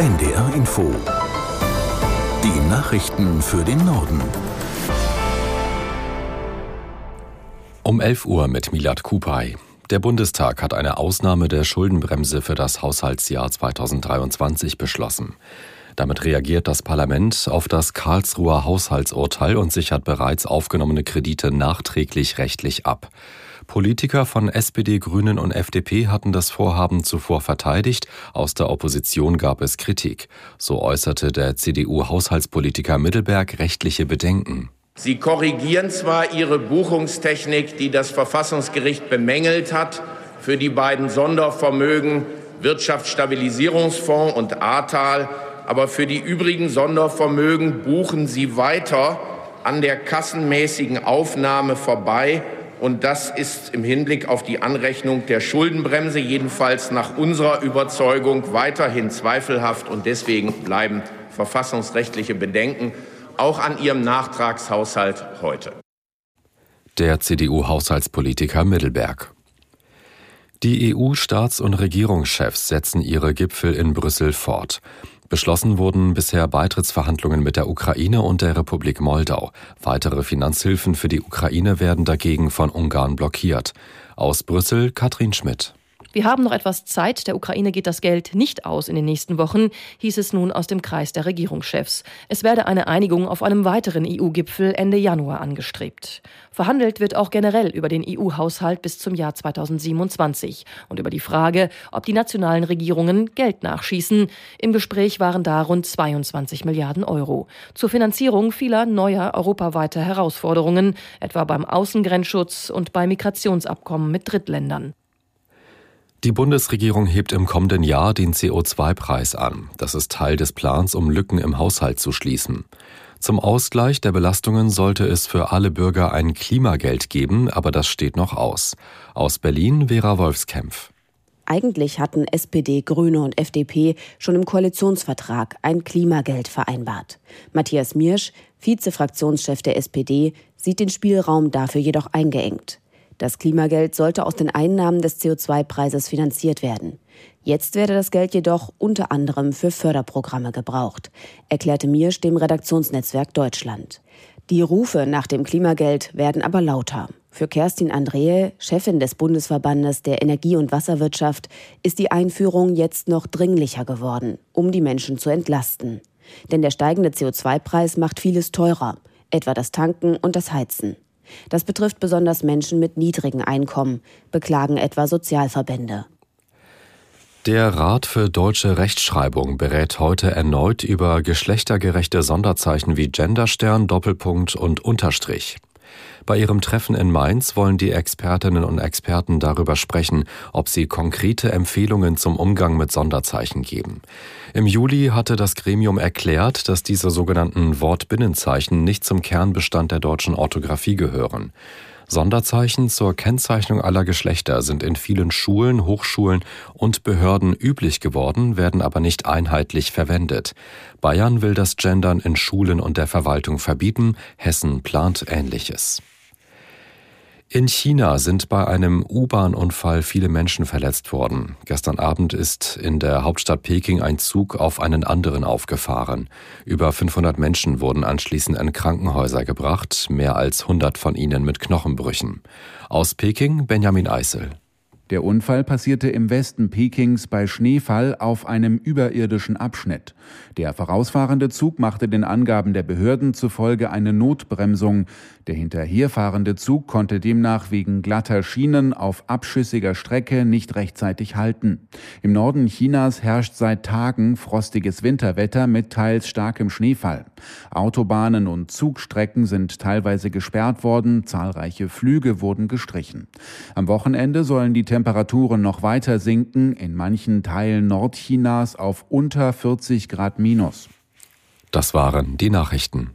NDR Info. Die Nachrichten für den Norden. Um 11 Uhr mit Milad Kupay. Der Bundestag hat eine Ausnahme der Schuldenbremse für das Haushaltsjahr 2023 beschlossen. Damit reagiert das Parlament auf das Karlsruher Haushaltsurteil und sichert bereits aufgenommene Kredite nachträglich rechtlich ab. Politiker von SPD, Grünen und FDP hatten das Vorhaben zuvor verteidigt, aus der Opposition gab es Kritik. So äußerte der CDU-Haushaltspolitiker Mittelberg rechtliche Bedenken. Sie korrigieren zwar Ihre Buchungstechnik, die das Verfassungsgericht bemängelt hat, für die beiden Sondervermögen Wirtschaftsstabilisierungsfonds und Ahrtal, aber für die übrigen Sondervermögen buchen Sie weiter an der kassenmäßigen Aufnahme vorbei und das ist im Hinblick auf die Anrechnung der Schuldenbremse jedenfalls nach unserer Überzeugung weiterhin zweifelhaft. Und deswegen bleiben verfassungsrechtliche Bedenken auch an Ihrem Nachtragshaushalt heute. Der CDU-Haushaltspolitiker Mittelberg. Die EU-Staats- und Regierungschefs setzen ihre Gipfel in Brüssel fort. Beschlossen wurden bisher Beitrittsverhandlungen mit der Ukraine und der Republik Moldau. Weitere Finanzhilfen für die Ukraine werden dagegen von Ungarn blockiert. Aus Brüssel Katrin Schmidt. Wir haben noch etwas Zeit, der Ukraine geht das Geld nicht aus in den nächsten Wochen, hieß es nun aus dem Kreis der Regierungschefs. Es werde eine Einigung auf einem weiteren EU-Gipfel Ende Januar angestrebt. Verhandelt wird auch generell über den EU-Haushalt bis zum Jahr 2027 und über die Frage, ob die nationalen Regierungen Geld nachschießen. Im Gespräch waren da rund 22 Milliarden Euro. Zur Finanzierung vieler neuer europaweiter Herausforderungen, etwa beim Außengrenzschutz und bei Migrationsabkommen mit Drittländern. Die Bundesregierung hebt im kommenden Jahr den CO2-Preis an. Das ist Teil des Plans, um Lücken im Haushalt zu schließen. Zum Ausgleich der Belastungen sollte es für alle Bürger ein Klimageld geben, aber das steht noch aus. Aus Berlin Vera Wolfskämpf. Eigentlich hatten SPD, Grüne und FDP schon im Koalitionsvertrag ein Klimageld vereinbart. Matthias Miersch, Vizefraktionschef der SPD, sieht den Spielraum dafür jedoch eingeengt. Das Klimageld sollte aus den Einnahmen des CO2-Preises finanziert werden. Jetzt werde das Geld jedoch unter anderem für Förderprogramme gebraucht, erklärte Mirsch dem Redaktionsnetzwerk Deutschland. Die Rufe nach dem Klimageld werden aber lauter. Für Kerstin Andrehe, Chefin des Bundesverbandes der Energie- und Wasserwirtschaft, ist die Einführung jetzt noch dringlicher geworden, um die Menschen zu entlasten. Denn der steigende CO2-Preis macht vieles teurer, etwa das Tanken und das Heizen. Das betrifft besonders Menschen mit niedrigen Einkommen, beklagen etwa Sozialverbände. Der Rat für deutsche Rechtschreibung berät heute erneut über geschlechtergerechte Sonderzeichen wie Genderstern, Doppelpunkt und Unterstrich. Bei ihrem Treffen in Mainz wollen die Expertinnen und Experten darüber sprechen, ob sie konkrete Empfehlungen zum Umgang mit Sonderzeichen geben. Im Juli hatte das Gremium erklärt, dass diese sogenannten Wortbinnenzeichen nicht zum Kernbestand der deutschen Orthographie gehören. Sonderzeichen zur Kennzeichnung aller Geschlechter sind in vielen Schulen, Hochschulen und Behörden üblich geworden, werden aber nicht einheitlich verwendet. Bayern will das Gendern in Schulen und der Verwaltung verbieten, Hessen plant Ähnliches. In China sind bei einem U-Bahn-Unfall viele Menschen verletzt worden. Gestern Abend ist in der Hauptstadt Peking ein Zug auf einen anderen aufgefahren. Über 500 Menschen wurden anschließend in Krankenhäuser gebracht, mehr als 100 von ihnen mit Knochenbrüchen. Aus Peking Benjamin Eisel. Der Unfall passierte im Westen Pekings bei Schneefall auf einem überirdischen Abschnitt. Der vorausfahrende Zug machte den Angaben der Behörden zufolge eine Notbremsung. Der hinterherfahrende Zug konnte demnach wegen glatter Schienen auf abschüssiger Strecke nicht rechtzeitig halten. Im Norden Chinas herrscht seit Tagen frostiges Winterwetter mit teils starkem Schneefall. Autobahnen und Zugstrecken sind teilweise gesperrt worden, zahlreiche Flüge wurden gestrichen. Am Wochenende sollen die noch weiter sinken, in manchen Teilen Nordchinas auf unter 40 Grad minus. Das waren die Nachrichten.